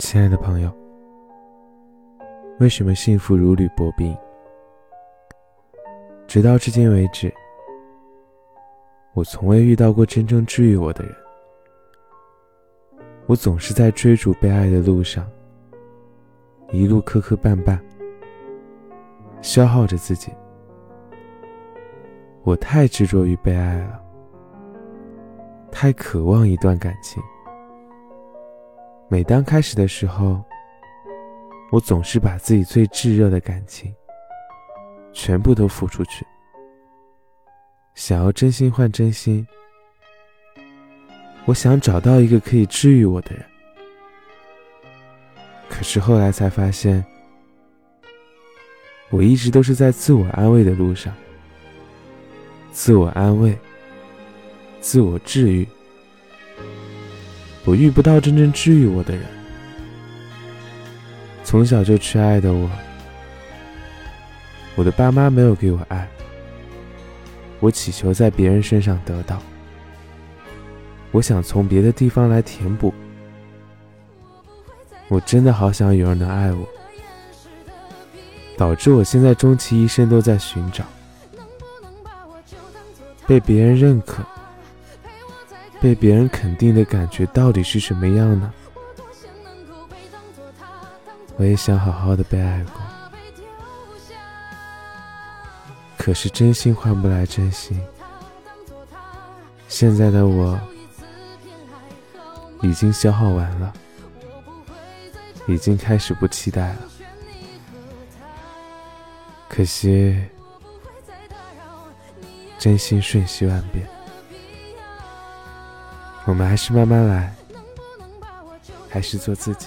亲爱的朋友，为什么幸福如履薄冰？直到至今为止，我从未遇到过真正治愈我的人。我总是在追逐被爱的路上，一路磕磕绊绊，消耗着自己。我太执着于被爱了，太渴望一段感情。每当开始的时候，我总是把自己最炙热的感情全部都付出去，想要真心换真心。我想找到一个可以治愈我的人，可是后来才发现，我一直都是在自我安慰的路上，自我安慰，自我治愈。我遇不到真正治愈我的人。从小就缺爱的我，我的爸妈没有给我爱，我祈求在别人身上得到。我想从别的地方来填补。我真的好想有人能爱我，导致我现在终其一生都在寻找，被别人认可。被别人肯定的感觉到底是什么样呢？我也想好好的被爱过，可是真心换不来真心。现在的我已经消耗完了，已经开始不期待了。可惜，真心瞬息万变。我们还是慢慢来，还是做自己。